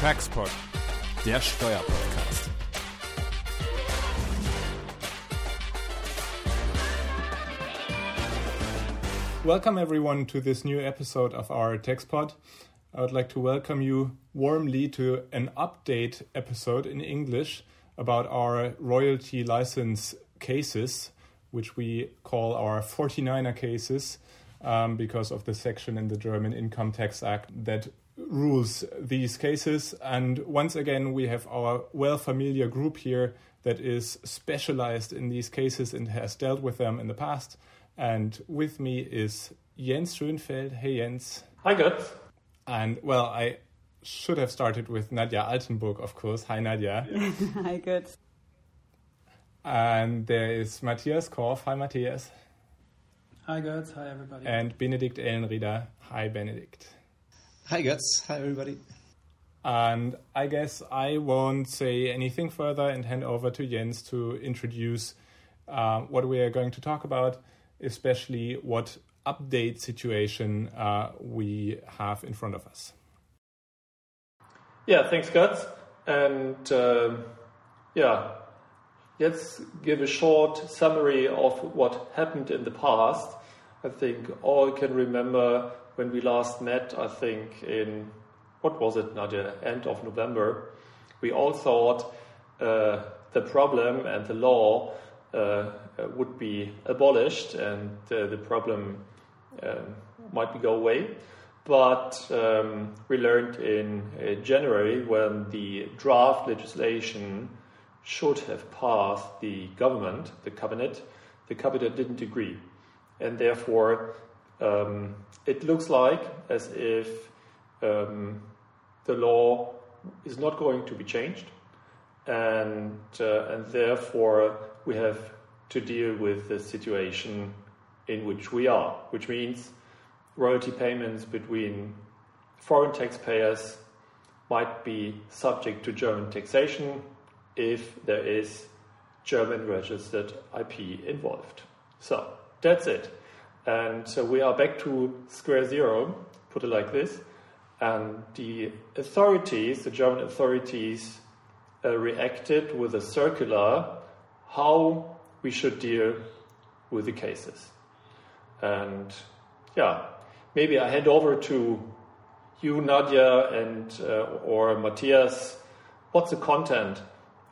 Taxpod, der Steuerpodcast. Welcome everyone to this new episode of our TaxPod. I would like to welcome you warmly to an update episode in English about our royalty license cases, which we call our 49er cases um, because of the section in the German Income Tax Act that rules these cases. And once again, we have our well familiar group here that is specialized in these cases and has dealt with them in the past. And with me is Jens Schönfeld. Hey, Jens. Hi, Götz. And well, I should have started with Nadja Altenburg, of course. Hi, Nadja. Hi, Götz. And there is Matthias Korf. Hi, Matthias. Hi, Götz. Hi, everybody. And Benedikt Ellenrieder. Hi, Benedikt. Hi, Götz. Hi, everybody. And I guess I won't say anything further and hand over to Jens to introduce uh, what we are going to talk about, especially what update situation uh, we have in front of us. Yeah, thanks, Götz. And um, yeah, let's give a short summary of what happened in the past. I think all can remember when we last met, I think in, what was it, Nadja, end of November, we all thought uh, the problem and the law uh, would be abolished and uh, the problem um, might go away. But um, we learned in uh, January when the draft legislation should have passed the government, the cabinet, the cabinet didn't agree. And therefore, um, it looks like as if um, the law is not going to be changed. And, uh, and therefore, we have to deal with the situation in which we are, which means royalty payments between foreign taxpayers might be subject to German taxation if there is German registered IP involved. So that's it. And so we are back to square zero, put it like this. And the authorities, the German authorities, uh, reacted with a circular how we should deal with the cases. And yeah, maybe I hand over to you, Nadja, and uh, or Matthias. What's the content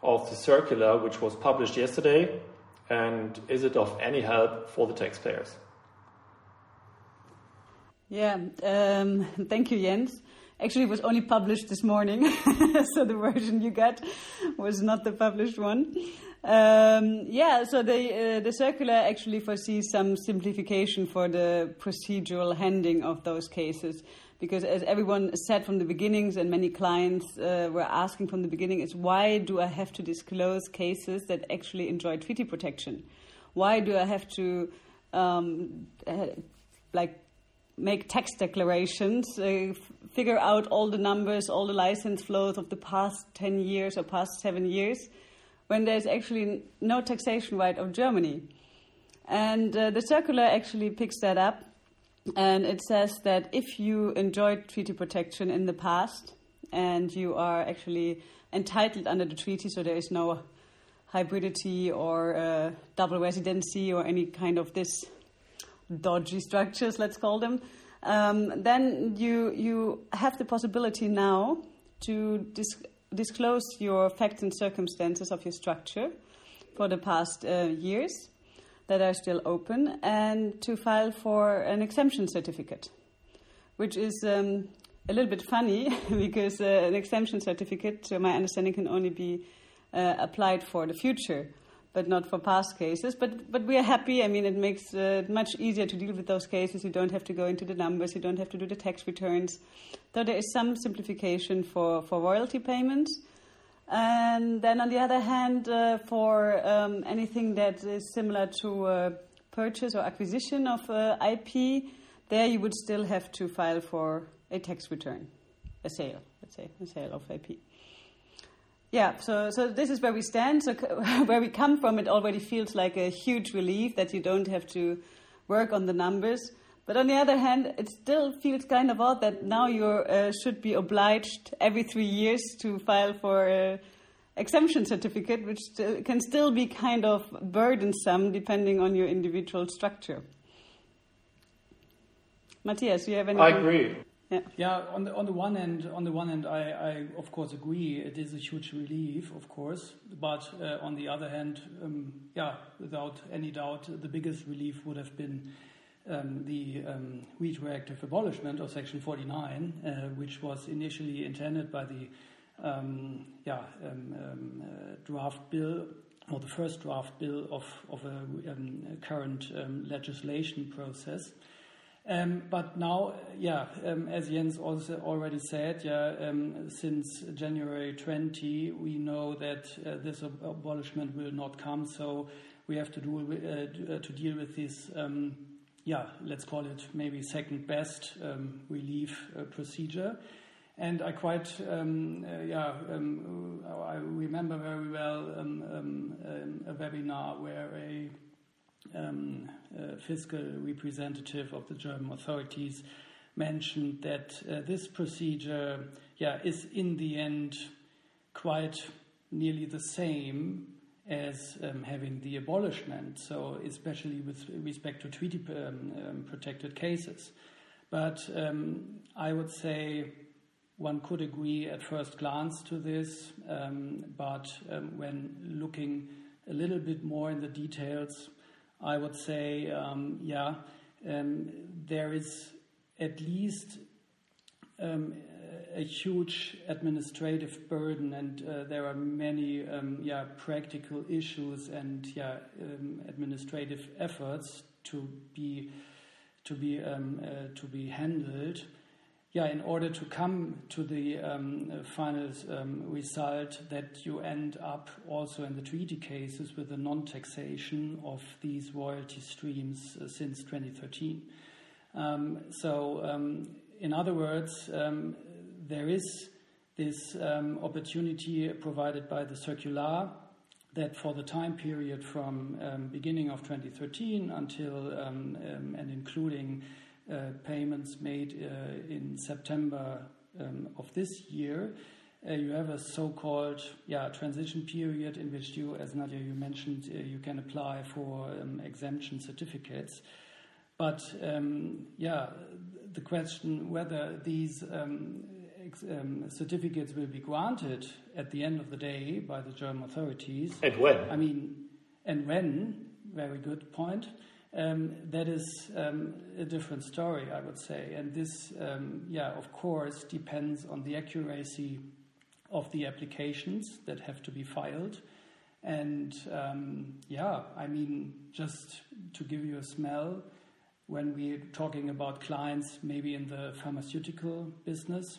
of the circular which was published yesterday, and is it of any help for the taxpayers? Yeah, um, thank you, Jens. Actually, it was only published this morning, so the version you got was not the published one. Um, yeah, so the uh, the circular actually foresees some simplification for the procedural handling of those cases, because as everyone said from the beginnings, and many clients uh, were asking from the beginning, is why do I have to disclose cases that actually enjoy treaty protection? Why do I have to um, uh, like make tax declarations, uh, figure out all the numbers, all the license flows of the past 10 years or past seven years, when there's actually no taxation right of Germany. And uh, the circular actually picks that up, and it says that if you enjoyed treaty protection in the past and you are actually entitled under the treaty, so there is no hybridity or uh, double residency or any kind of this dodgy structures, let's call them, um, then you you have the possibility now to dis- disclose your facts and circumstances of your structure for the past uh, years that are still open, and to file for an exemption certificate, which is. Um, a little bit funny because uh, an exemption certificate, to my understanding, can only be uh, applied for the future but not for past cases. But but we are happy. I mean, it makes uh, it much easier to deal with those cases. You don't have to go into the numbers. You don't have to do the tax returns. So there is some simplification for for royalty payments. And then on the other hand, uh, for um, anything that is similar to uh, purchase or acquisition of uh, IP, there you would still have to file for a tax return, a sale, let's say, a sale of IP. Yeah, so so this is where we stand. So where we come from, it already feels like a huge relief that you don't have to work on the numbers. But on the other hand, it still feels kind of odd that now you uh, should be obliged every three years to file for a exemption certificate, which can still be kind of burdensome depending on your individual structure. Matthias, do you have any? I agree. Yeah. yeah, on the on the one hand, on the one hand, I, I of course agree. It is a huge relief, of course, but uh, on the other hand, um, yeah, without any doubt, the biggest relief would have been um, the um, retroactive abolishment of Section 49, uh, which was initially intended by the um, yeah, um, um, uh, draft bill or the first draft bill of, of a current legislation process. Um, but now, yeah, um, as Jens also already said, yeah, um, since January 20, we know that uh, this ab abolishment will not come, so we have to do uh, to deal with this yeah, let's call it maybe second best um, relief uh, procedure. And I quite, uh, yeah, I remember very well a webinar where a, a, fiscal representative of the German authorities mentioned that uh, this procedure, yeah, is in the end quite nearly the same as um, having the abolishment, so especially with respect to treaty um, um, protected cases. But um, I would say one could agree at first glance to this, um, but um, when looking a little bit more in the details, I would say, yeah, there is at least um, a huge administrative burden, and uh, there are many um, yeah, practical issues and yeah, um, administrative efforts to be to be um, uh, to be handled. Yeah, in order to come to the um, final um, result that you end up also in the treaty cases with the non-taxation of these royalty streams uh, since 2013. Um, so, in other words, there is this um, opportunity provided by the circular that for the time period from um, beginning of 2013 until um, um, and including payments made uh, in September um, of this year, uh, you have a so-called yeah transition period in which you, as Nadja you mentioned, uh, you can apply for um, exemption certificates. But yeah, the question whether these um, certificates will be granted at the end of the day by the German authorities. And when? I mean, and when, very good point. Um, that is um, a different story, I would say. And this, um, yeah, of course, depends on the accuracy of the applications that have to be filed. And um, yeah, I mean, just to give you a smell, when we're talking about clients maybe in the pharmaceutical business,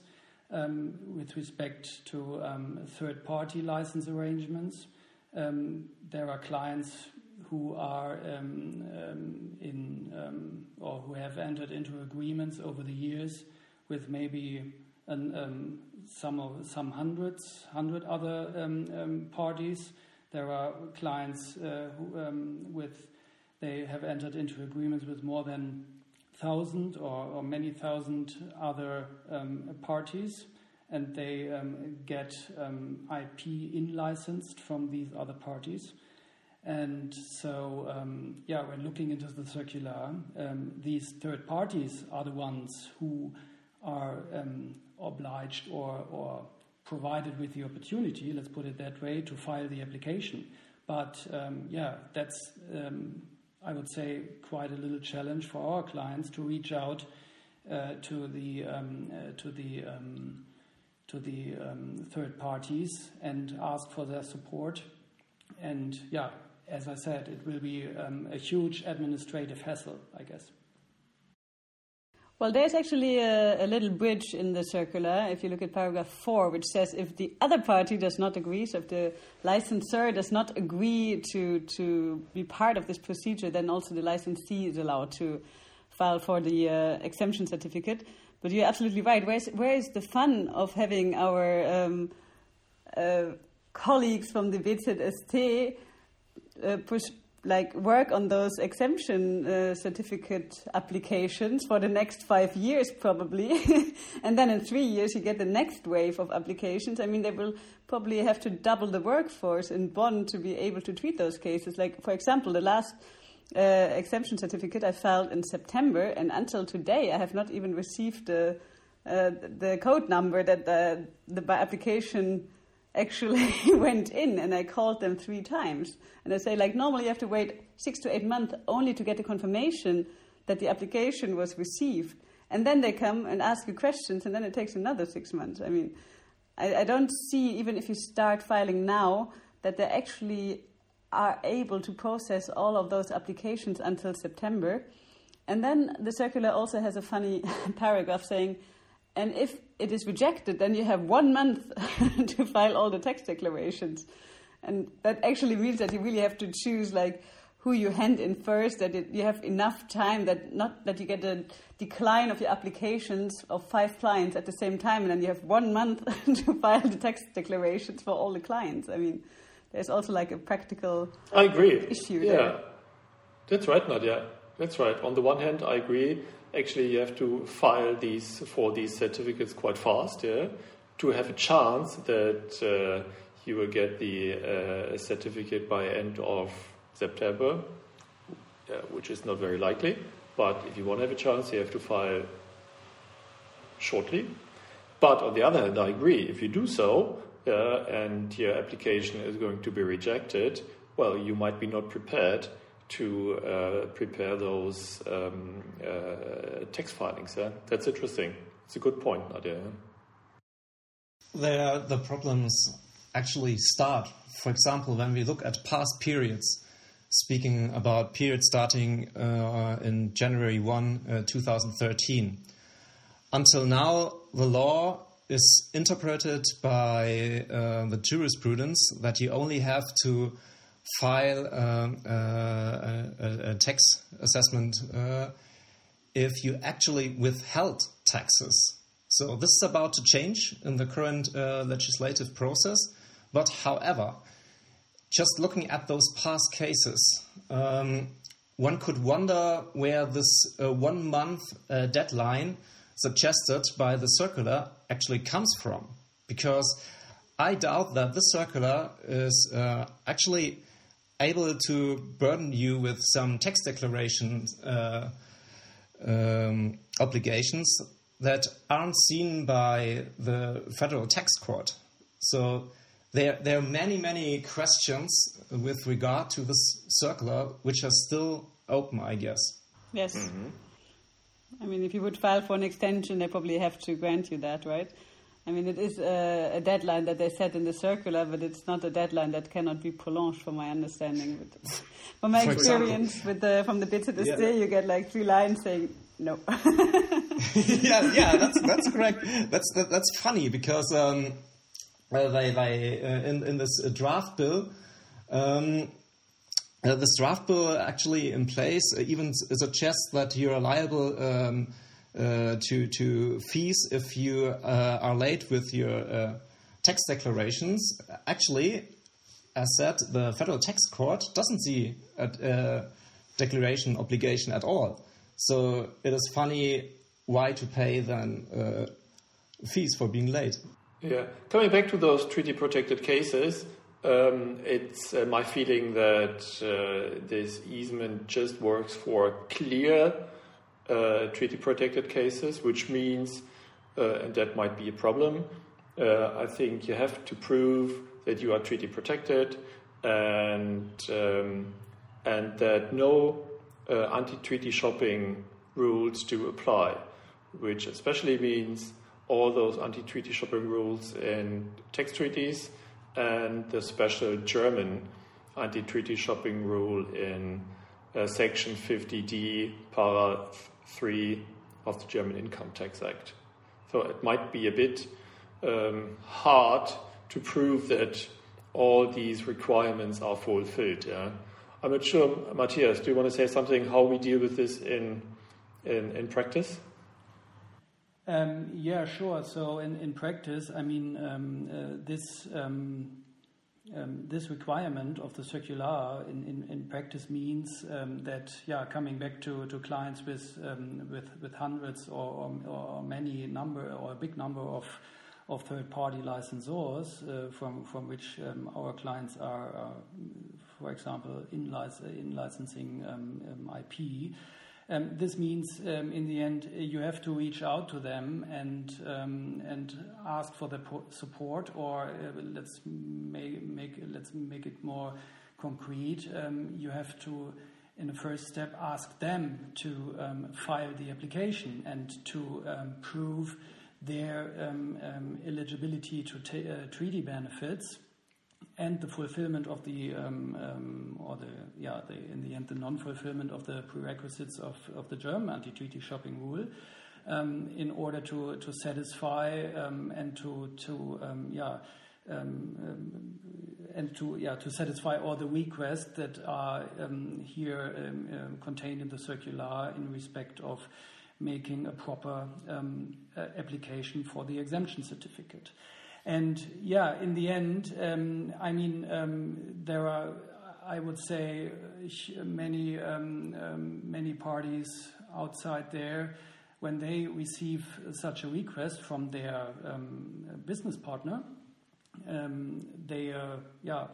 um, with respect to um, third party license arrangements. Um, there are clients who are um, um, in um, or who have entered into agreements over the years with maybe an, some of some hundreds, hundred other parties. There are clients uh, who, with they have entered into agreements with more than thousand or, or many thousand other um, parties, and they um, get um, IP in licensed from these other parties. And so, um, yeah, when looking into the circular, um, these third parties are the ones who are um, obliged or, or provided with the opportunity, let's put it that way, to file the application. But yeah, that's I would say, quite a little challenge for our clients to reach out uh, to the um, uh, to the um, to the um, third parties and ask for their support. And yeah, as I said, it will be um, a huge administrative hassle, I guess. Well, there's actually a, a, little bridge in the circular. If you look at paragraph four, which says if the other party does not agree, so if the licensor does not agree to, to be part of this procedure, then also the licensee is allowed to file for the uh, exemption certificate. But you're absolutely right. Where's, where is the fun of having our um, uh, colleagues from the BZST uh, push like work on those exemption uh, certificate applications for the next five years probably. And then in three years you get the next wave of applications. I mean they will probably have to double the workforce in bonn to be able to treat those cases. Like for example the last uh, exemption certificate i filed in september and until today i have not even received the uh, the code number that the, the application actually went in and I called them three times. And I say, like, normally you have to wait six to eight months only to get a confirmation that the application was received. And then they come and ask you questions, and then it takes another six months. I mean, I, I don't see, even if you start filing now, that they actually are able to process all of those applications until September. And then the circular also has a funny paragraph saying, and if it is rejected, then you have one month to file all the tax declarations. And that actually means that you really have to choose like who you hand in first, that it, you have enough time that not that you get a decline of your applications of five clients at the same time, and then you have one month to file the tax declarations for all the clients. I mean, there's also like a practical I agree. issue yeah. there. That's right, Nadja. That's right. On the one hand, I agree. Actually, you have to file these for these certificates quite fast, yeah, to have a chance that uh, you will get the uh, certificate by end of September, uh, which is not very likely. But if you want to have a chance, you have to file shortly. But on the other hand, I agree. If you do so uh, and your application is going to be rejected, well, you might be not prepared to uh, prepare those um, uh, text filings. Yeah? That's interesting. It's a good point, Nadja. There, the problems actually start. For example, when we look at past periods, speaking about periods starting uh, in January 1, uh, 2013. Until now, the law is interpreted by uh, the jurisprudence that you only have to file um, uh, a, a tax assessment uh, if you actually withheld taxes. So this is about to change in the current uh, legislative process. But however, just looking at those past cases, um, one could wonder where this uh, one month uh, deadline suggested by the circular actually comes from. Because I doubt that this circular is uh, actually able to burden you with some tax declaration uh, um, obligations that aren't seen by the federal tax court. So there, there are many, many questions with regard to this circular which are still open, I guess. Yes. I mean, if you would file for an extension, they probably have to grant you that, right? I mean, it is a, a deadline that they set in the circular, but it's not a deadline that cannot be prolonged, from my understanding. But from my For example. experience with the from the bits of the Yeah. stay, you get like three lines saying no. yeah, yeah, that's that's correct. That's that, that's funny because um, uh, they they uh, in in this uh, draft bill. Um, uh, this draft bill actually in place uh, even suggests that you are liable um, to to fees if you uh, are late with your uh, tax declarations. Actually, as said, the federal tax court doesn't see a, declaration obligation at all. So it is funny why to pay then uh, fees for being late. Yeah, coming back to those treaty protected cases, um, it's uh, my feeling that uh, this easement just works for clear uh, treaty protected cases, which means, uh, and that might be a problem. Uh, I think you have to prove that you are treaty protected and um, and that no uh, anti-treaty shopping rules do apply, which especially means all those anti-treaty shopping rules in tax treaties and the special German anti-treaty shopping rule in uh, section 50d, para 3 of the German Income Tax Act. So it might be a bit um, hard to prove that all these requirements are fulfilled. Yeah? I'm not sure, Matthias, do you want to say something how we deal with this in, in, in practice? Um, yeah, sure. So in, in practice, I mean, um, uh, this um, um, this requirement of the circular in, in, in practice means um, that, yeah, coming back to, to clients with, um, with, with hundreds or, or, or, many number or a big number of, of third party licensors uh, from, from which um, our clients are, uh, for example, in, in licensing um, um, IP. Um, this means, um, in the end, you have to reach out to them and um, and ask for the support, or uh, let's make, make let's make it more concrete. Um, you have to, in the first step, ask them to um, file the application and to um, prove their eligibility to uh, treaty benefits and the fulfillment of the um, um, or the yeah the, in the end the non-fulfillment of the prerequisites of, of the German anti-treaty shopping rule um, in order to to satisfy um, and to to um, yeah um, and to yeah to satisfy all the requests that are here contained in the circular in respect of making a proper application for the exemption certificate. And yeah, in the end, um, I mean, um, there are, I would say, many um, um, many parties outside there when they receive such a request from their um, business partner, um, they uh, yeah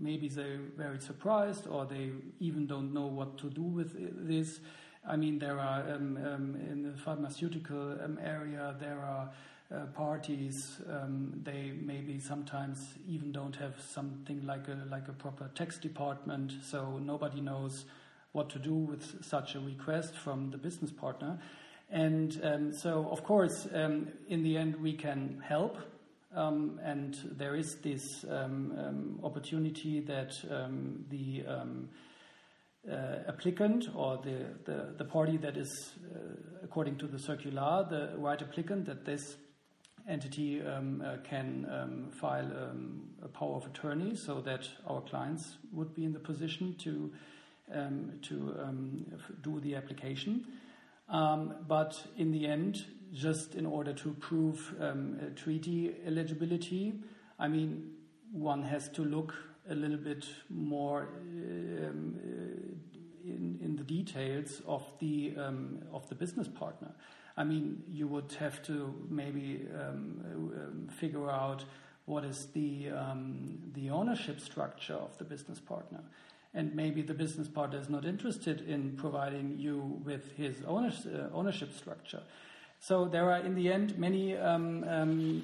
maybe they're very surprised or they even don't know what to do with this. I mean, there are in the pharmaceutical area there are uh, parties, um, they maybe sometimes even don't have something like a like a proper tax department, so nobody knows what to do with such a request from the business partner. And um, so, of course, um, in the end, we can help. Um, and there is this um, um, opportunity that the uh, applicant or the, the, the, party that is, uh, according to the circular, the right applicant, that this entity um, uh, can um, file um, a power of attorney so that our clients would be in the position to um, to um, do the application. Um, but in the end, just in order to prove uh, treaty eligibility, I mean, one has to look a little bit more uh, uh, in, in the details of the of the business partner. I mean, you would have to maybe um, um, figure out what is the um, the ownership structure of the business partner, and maybe the business partner is not interested in providing you with his ownership, uh, ownership structure. So there are, in the end, many um, um,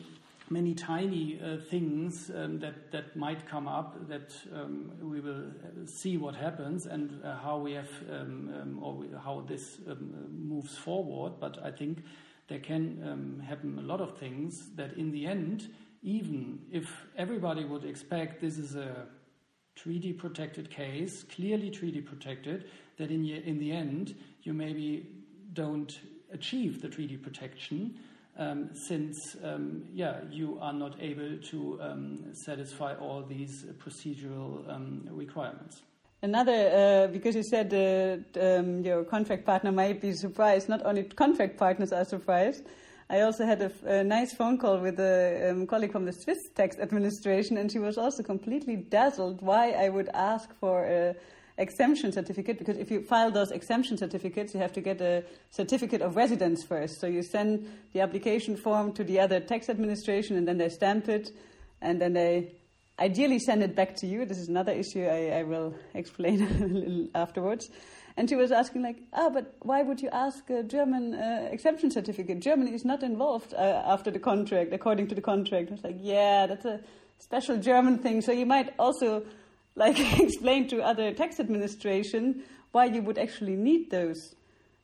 many tiny uh, things um, that that might come up that um, we will see what happens and uh, how we have um, um or we, how this um, moves forward. But I think there can um, happen a lot of things that in the end, even if everybody would expect this is a treaty protected case, clearly treaty protected, that in, in the end you maybe don't achieve the treaty protection um, since um, yeah you are not able to um, satisfy all these procedural um, requirements. Another, uh, because you said that um, your contract partner might be surprised. Not only contract partners are surprised. I also had a, a nice phone call with a colleague from the Swiss tax administration, and she was also completely dazzled why I would ask for a exemption certificate because if you file those exemption certificates, you have to get a certificate of residence first. So you send the application form to the other tax administration and then they stamp it and then they ideally send it back to you. This is another issue I, I will explain afterwards. And she was asking, like, ah, oh, but why would you ask a German uh, exemption certificate? Germany is not involved uh, after the contract, according to the contract. I was like, yeah, that's a special German thing. So you might also like explain to other tax administration why you would actually need those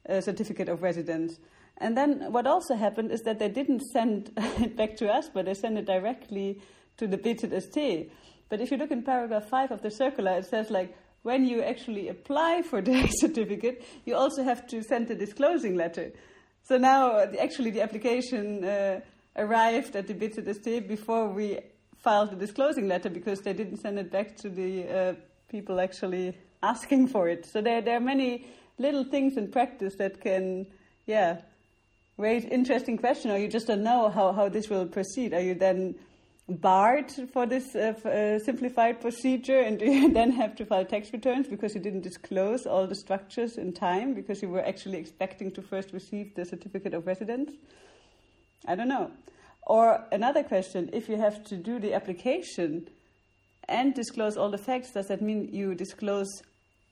uh, certificate of residence. And then what also happened is that they didn't send it back to us, but they sent it directly to the BZST. But if you look in paragraph 5 of the circular, it says like, when you actually apply for the certificate, you also have to send a disclosing letter. So now, actually, the application uh, arrived at the BZST before we filed the disclosing letter because they didn't send it back to the uh, people actually asking for it. So there, there are many little things in practice that can, yeah, raise interesting question, or you just don't know how, how this will proceed. Are you then barred for this uh, uh, simplified procedure and do you then have to file tax returns because you didn't disclose all the structures in time because you were actually expecting to first receive the certificate of residence? I don't know. Or another question if you have to do the application and disclose all the facts, does that mean you disclose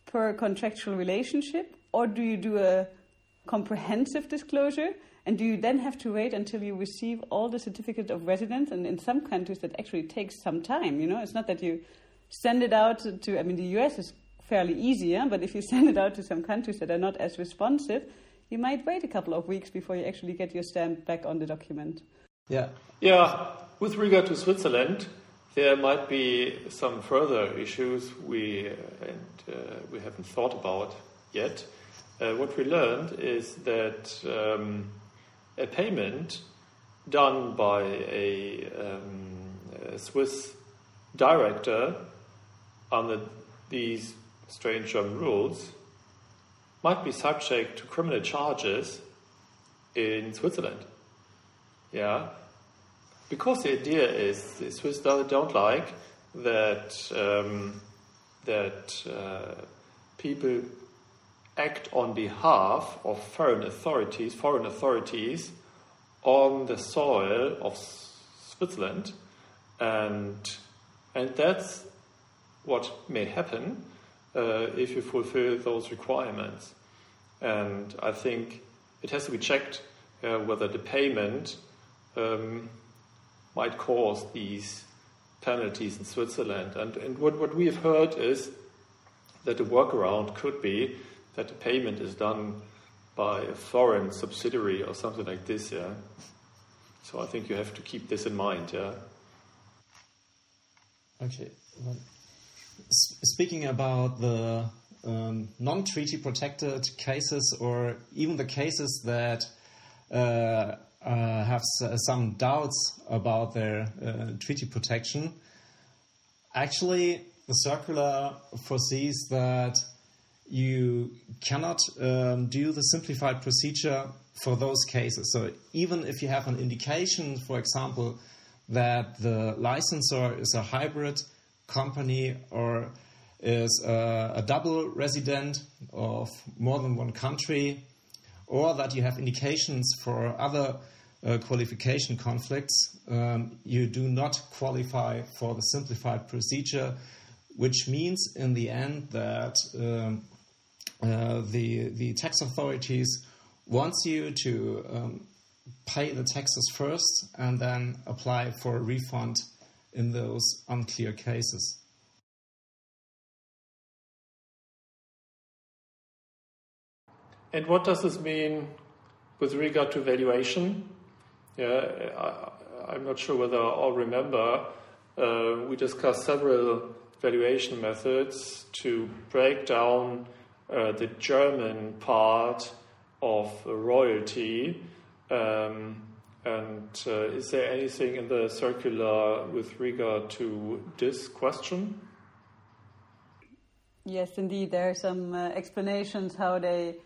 per contractual relationship or do you do a comprehensive disclosure? And do you then have to wait until you receive all the certificate of residence? And in some countries, that actually takes some time. You know, it's not that you send it out to. I mean, the US is fairly easier, but if you send it out to some countries that are not as responsive, you might wait a couple of weeks before you actually get your stamp back on the document. Yeah. Yeah. With regard to Switzerland, there might be some further issues we and uh, we haven't thought about yet. Uh, what we learned is that um, a payment done by a, um, a Swiss director under these strange German rules might be subject to criminal charges in Switzerland. Yeah, because the idea is the Swiss don't like that um, that uh, people act on behalf of foreign authorities, foreign authorities on the soil of Switzerland, and and that's what may happen uh, if you fulfill those requirements. And I think it has to be checked uh, whether the payment um, might cause these penalties in Switzerland. And, and what, what we have heard is that the workaround could be that the payment is done by a foreign subsidiary or something like this, yeah. So I think you have to keep this in mind, yeah. Okay. Well, speaking about the um, non-treaty protected cases, or even the cases that uh, uh, have some doubts about their uh, treaty protection, actually, the circular foresees that you cannot um, do the simplified procedure for those cases. So even if you have an indication, for example, that the licensor is a hybrid company or is a, a double resident of more than one country, or that you have indications for other uh, qualification conflicts, um, you do not qualify for the simplified procedure, which means in the end that um, uh, the the tax authorities wants you to um, pay the taxes first and then apply for a refund in those unclear cases. And what does this mean with regard to valuation? Yeah, I, am not sure whether all remember. Uh, we discussed several valuation methods to break down uh, the German part of royalty. Um, and uh, is there anything in the circular with regard to this question? Yes, indeed. There are some uh, explanations how they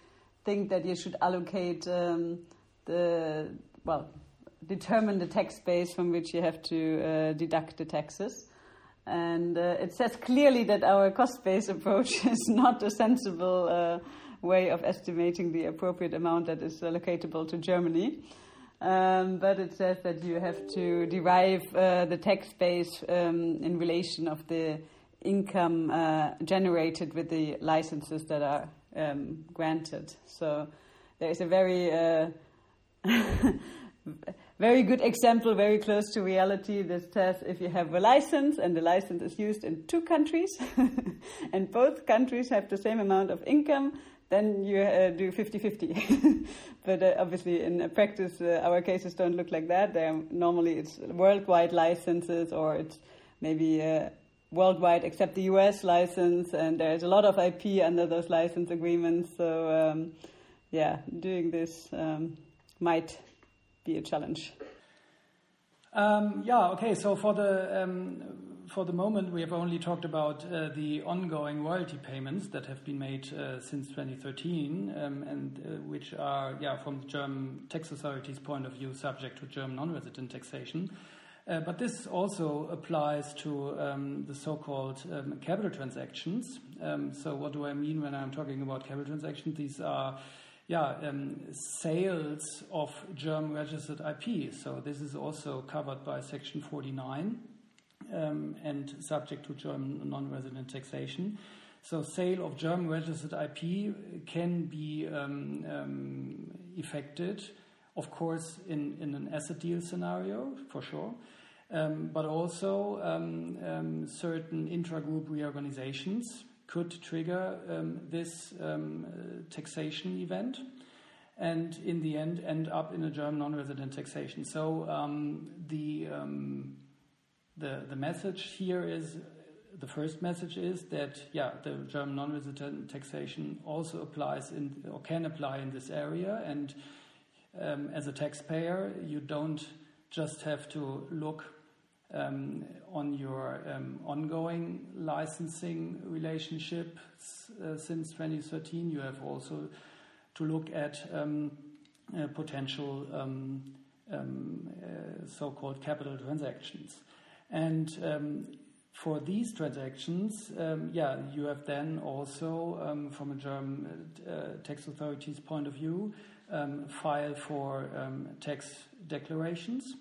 think that you should allocate um, the, well, determine the tax base from which you have to uh, deduct the taxes. And uh, it says clearly that our cost based approach is not a sensible uh, way of estimating the appropriate amount that is allocatable to Germany. Um, but it says that you have to derive uh, the tax base um, in relation of the income uh, generated with the licenses that are um, granted. So there is a very uh, very good example, very close to reality, that says if you have a license and the license is used in two countries and both countries have the same amount of income, then you uh, do 50 50. but uh, obviously, in practice, uh, our cases don't look like that. They're, normally, it's worldwide licenses or it's maybe uh, worldwide except the US license, and there's a lot of IP under those license agreements. So, um, yeah, doing this um, might be a challenge. Um, yeah. Okay. So for the um, for the moment, we have only talked about uh, the ongoing royalty payments that have been made uh, since 2013, um, and uh, which are, yeah, from the German tax authorities' point of view, subject to German non-resident taxation. Uh, but this also applies to um, the so-called um, capital transactions. Um, so what do I mean when I'm talking about capital transactions? These are yeah, um, sales of German registered IP. So this is also covered by Section 49 um, and subject to German non-resident taxation. So sale of German registered IP can be um, effected, of course, in, in an asset deal scenario, for sure. Um, but also um, um, certain intra-group reorganizations could trigger um, this um, taxation event and in the end end up in a German non-resident taxation. So um, the, the, the message here is the first message is that yeah the German non-resident taxation also applies in or can apply in this area and as a taxpayer you don't just have to look um, on your um, ongoing licensing relationship uh, since 2013. You have also to look at um, uh, potential um, um, uh, so-called capital transactions. And um, for these transactions, yeah, you have then also, from a German tax authority's point of view, file for tax declarations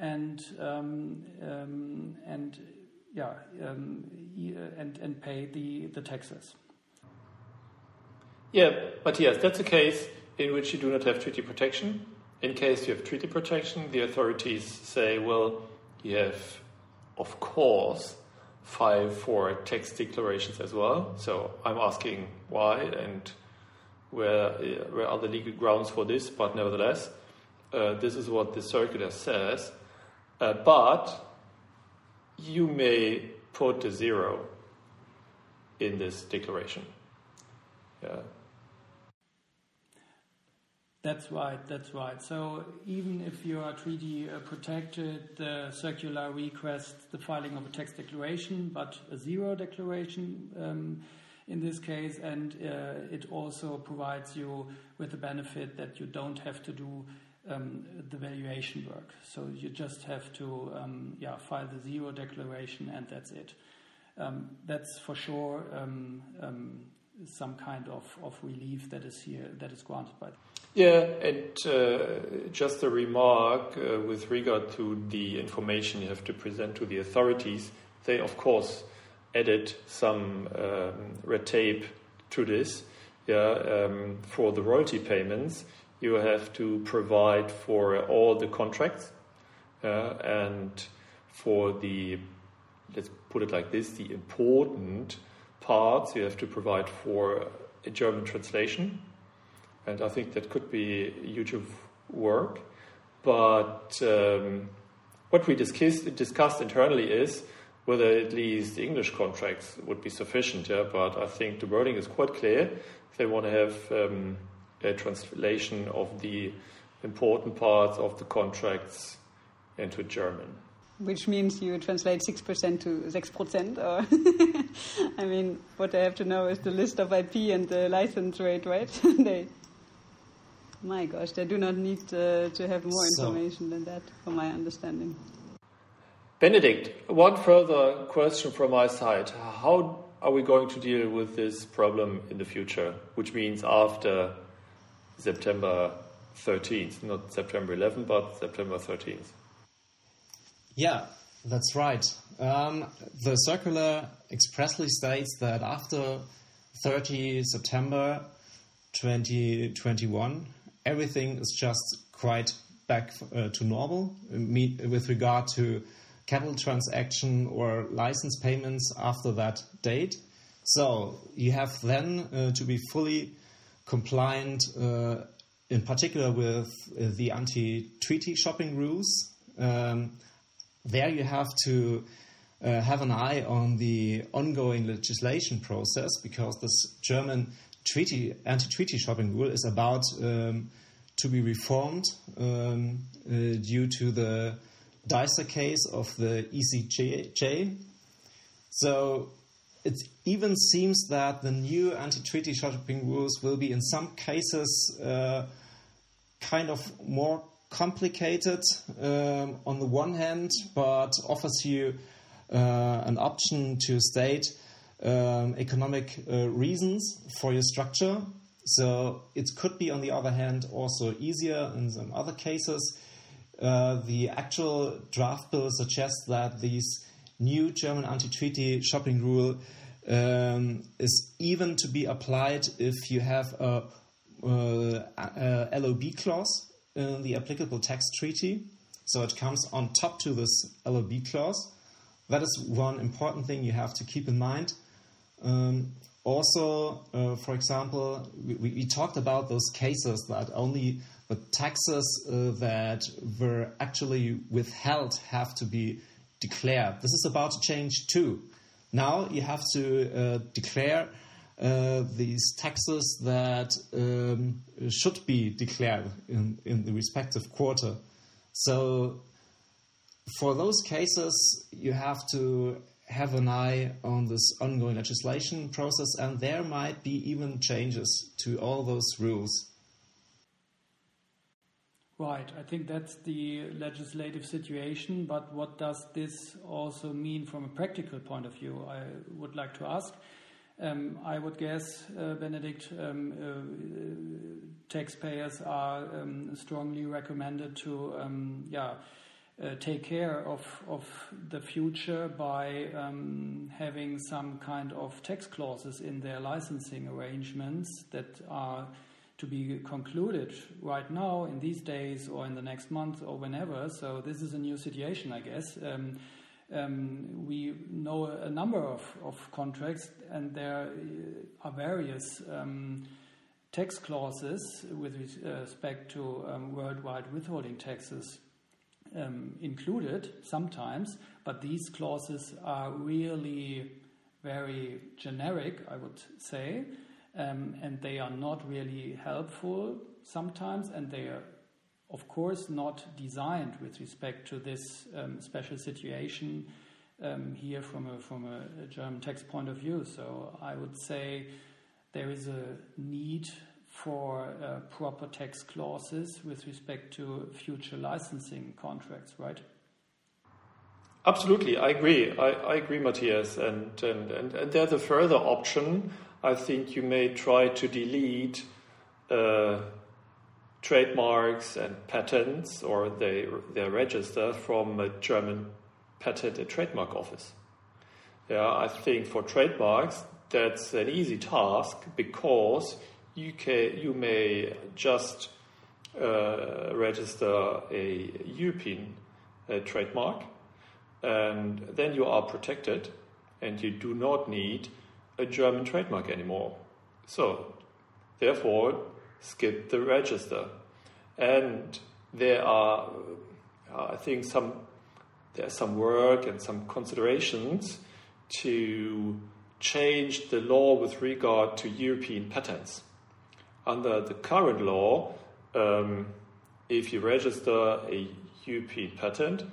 and um, um, and yeah um, and and pay the the taxes. Yeah, Matthias, that's a case in which you do not have treaty protection. In case you have treaty protection, the authorities say, well, you have, of course, file for tax declarations as well. So I'm asking why and where, where are the legal grounds for this, but nevertheless, uh, this is what the circular says. Uh, but you may put a zero in this declaration. Yeah. That's right, that's right. So even if you are treaty uh, protected, the circular requests the filing of a tax declaration, but a zero declaration um, in this case, and uh, it also provides you with the benefit that you don't have to do um, the valuation work. So you just have to um, yeah, file the zero declaration and that's it. Um, that's for sure um, um, some kind of, of relief that is here that is granted by. Yeah, and uh, just a remark uh, with regard to the information you have to present to the authorities. They, of course, added some um, red tape to this yeah, for the royalty payments you have to provide for all the contracts uh, and for the, let's put it like this, the important parts you have to provide for a German translation. And I think that could be huge work. But um, what we discussed, discussed internally is whether at least the English contracts would be sufficient. Yeah? But I think the wording is quite clear. They want to have um, translation of the important parts of the contracts into German. Which means you translate 6% to 6%? Or I mean, what they have to know is the list of IP and the license rate, right? they, my gosh, they do not need uh, to have more so. information than that, from my understanding. Benedikt, one further question from my side. How are we going to deal with this problem in the future, which means after September 13th, not September 11th, but September 13th. Yeah, that's right. Um, the circular expressly states that after 30 September 2021, everything is just quite back uh, to normal with regard to capital transaction or license payments after that date. So you have then uh, to be fully compliant, uh, in particular with uh, the anti-treaty shopping rules. Um, there you have to uh, have an eye on the ongoing legislation process because this German treaty anti-treaty shopping rule is about um, to be reformed um, uh, due to the Deister case of the ECJ. So it even seems that the new anti-treaty shopping rules will be in some cases uh, kind of more complicated um, on the one hand, but offers you uh, an option to state um, economic uh, reasons for your structure. So it could be, on the other hand, also easier in some other cases. Uh, the actual draft bill suggests that this new German anti-treaty shopping rule um, is even to be applied if you have a, a, a LOB clause in the applicable tax treaty. So it comes on top to this LOB clause. That is one important thing you have to keep in mind. Um, also, uh, for example, we, we, talked about those cases that only the taxes uh, that were actually withheld have to be declared. This is about to change too. Now you have to uh, declare uh, these taxes that um, should be declared in, in the respective quarter. So, for those cases, you have to have an eye on this ongoing legislation process, and there might be even changes to all those rules. Right, I think that's the legislative situation, but what does this also mean from a practical point of view? I would like to ask. Um, I would guess, uh, Benedikt, um, uh, taxpayers are um, strongly recommended to, um, yeah, uh, take care of, of the future by um, having some kind of tax clauses in their licensing arrangements that are to be concluded right now in these days or in the next month or whenever. So this is a new situation, I guess. Um, um, we know a number of, of contracts, and there are various um, tax clauses with respect to um, worldwide withholding taxes um, included sometimes, but these clauses are really very generic, I would say, um, and they are not really helpful sometimes, and they are, of course, not designed with respect to this um, special situation um, here from a, from a German tax point of view. So I would say there is a need for uh, proper tax clauses with respect to future licensing contracts, right? Absolutely, I agree. I, I agree, Matthias. And, and, and, and, there's a further option. I think you may try to delete uh, trademarks and patents or they, their register from a German patent and trademark office. Yeah, I think for trademarks, that's an easy task because you, can, you may just uh, register a European uh, trademark, and then you are protected, and you do not need a German trademark anymore. So, therefore, skip the register. And there are, uh, I think, some there's some work and some considerations to change the law with regard to European patents under the current law, um, if you register a European patent,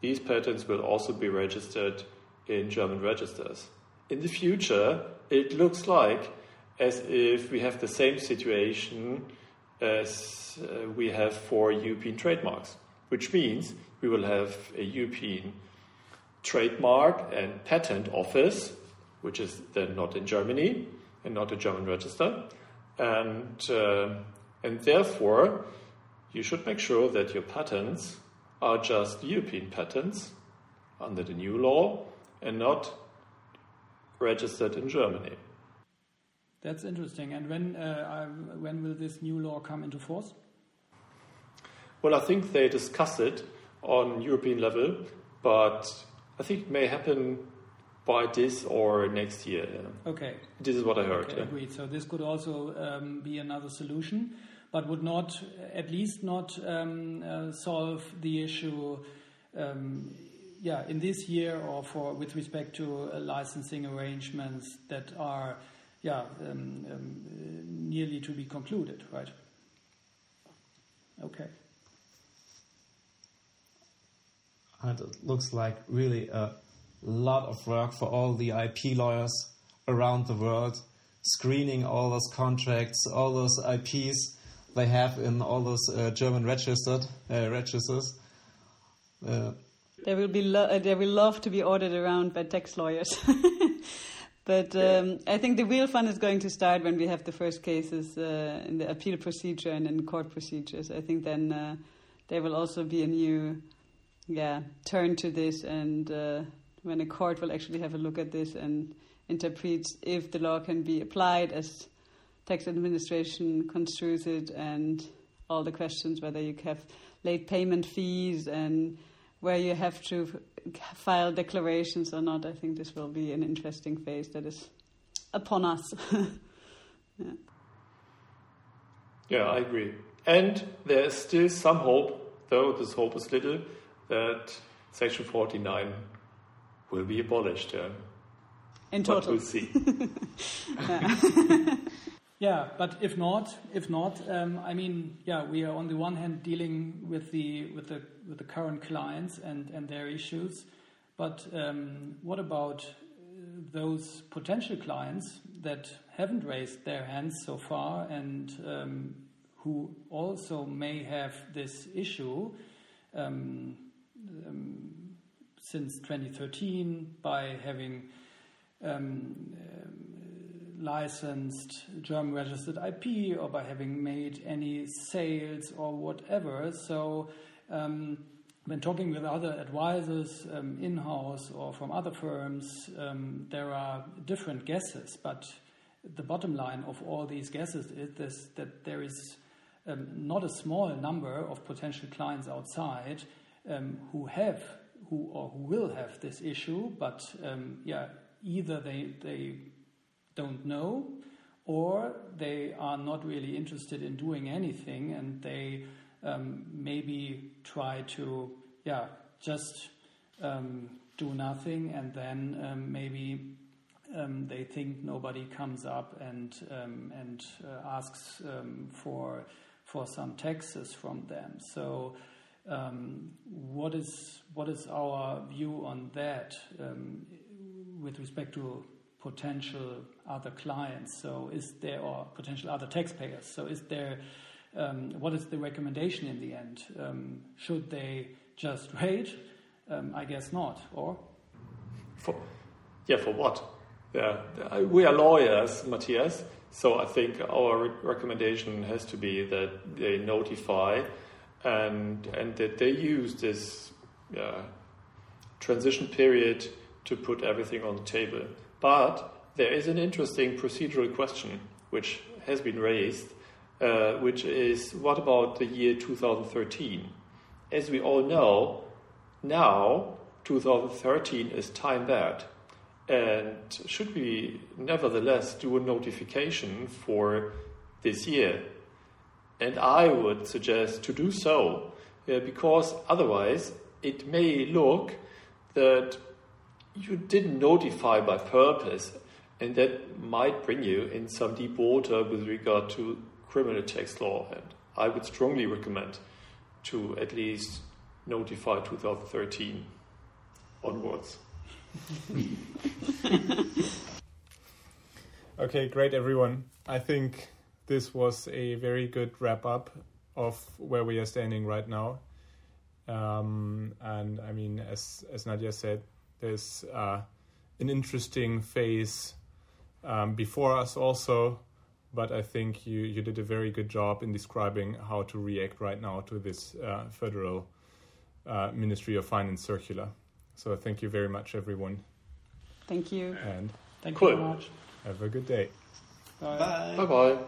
these patents will also be registered in German registers. In the future, it looks like as if we have the same situation as uh, we have for European trademarks, which means we will have a European trademark and patent office, which is then not in Germany and not a German register. And uh, and therefore you should make sure that your patents are just European patents under the new law and not registered in Germany. That's interesting. And when uh, when will this new law come into force? Well, I think they discuss it on European level, but I think it may happen by this or next year. Yeah. Okay. This is what I heard. Okay, yeah. Agreed. So this could also um, be another solution, but would not, at least not, um, uh, solve the issue. Um, yeah, in this year or for with respect to uh, licensing arrangements that are, yeah, um, um, nearly to be concluded, right? Okay. And it looks like really a lot of work for all the IP lawyers around the world, screening all those contracts, all those IPs they have in all those uh, German registered uh, registers. Uh, they will be lo- they will love to be ordered around by tax lawyers. but um, I think the real fun is going to start when we have the first cases in the appeal procedure and in court procedures. I think then there will also be a new yeah turn to this and uh, when a court will actually have a look at this and interpret if the law can be applied as tax administration construes it and all the questions whether you have late payment fees and where you have to file declarations or not. I think this will be an interesting phase that is upon us. yeah. yeah, I agree. And there is still some hope, though this hope is little, that Section 49 will be abolished. Yeah. In total. But we'll see. yeah. but if not, if not, um, I mean, yeah, we are on the one hand dealing with the with the with the current clients and and their issues, but um, what about those potential clients that haven't raised their hands so far and um, who also may have this issue? Um, um, since 2013 by having um, licensed German registered IP or by having made any sales or whatever. So, um, when talking with other advisors um, in house or from other firms, um, there are different guesses, but the bottom line of all these guesses is this, that there is um, not a small number of potential clients outside who have who or who will have this issue, but um, yeah, either they they don't know or they are not really interested in doing anything and they um, maybe try to yeah just um, do nothing and then um, maybe um, they think nobody comes up and um, and uh, asks for for some taxes from them. So um, what is what is our view on that um, with respect to potential other clients? So, is there or potential other taxpayers? So, is there um, what is the recommendation in the end? Um, should they just wait? Um, I guess not. Or for yeah, for what? Yeah, we are lawyers, Matthias. So I think our re recommendation has to be that they notify and and that they use this uh, transition period to put everything on the table. But there is an interesting procedural question which has been raised, uh, which is what about the year 2013? As we all know, now 2013 is time-barred. And should we nevertheless do a notification for this year? And I would suggest to do so, uh, because otherwise it may look that you didn't notify by purpose, and that might bring you in some deep water with regard to criminal tax law. And I would strongly recommend to at least notify 2013 onwards. okay, great, everyone. I think this was a very good wrap up of where we are standing right now. Um, and I mean, as as Nadja said, there's uh, an interesting phase um, before us also. But I think you, you did a very good job in describing how to react right now to this uh, federal uh, Ministry of Finance circular. So thank you very much, everyone. Thank you. And thank cool. you very much. Have a good day. Bye. Bye bye.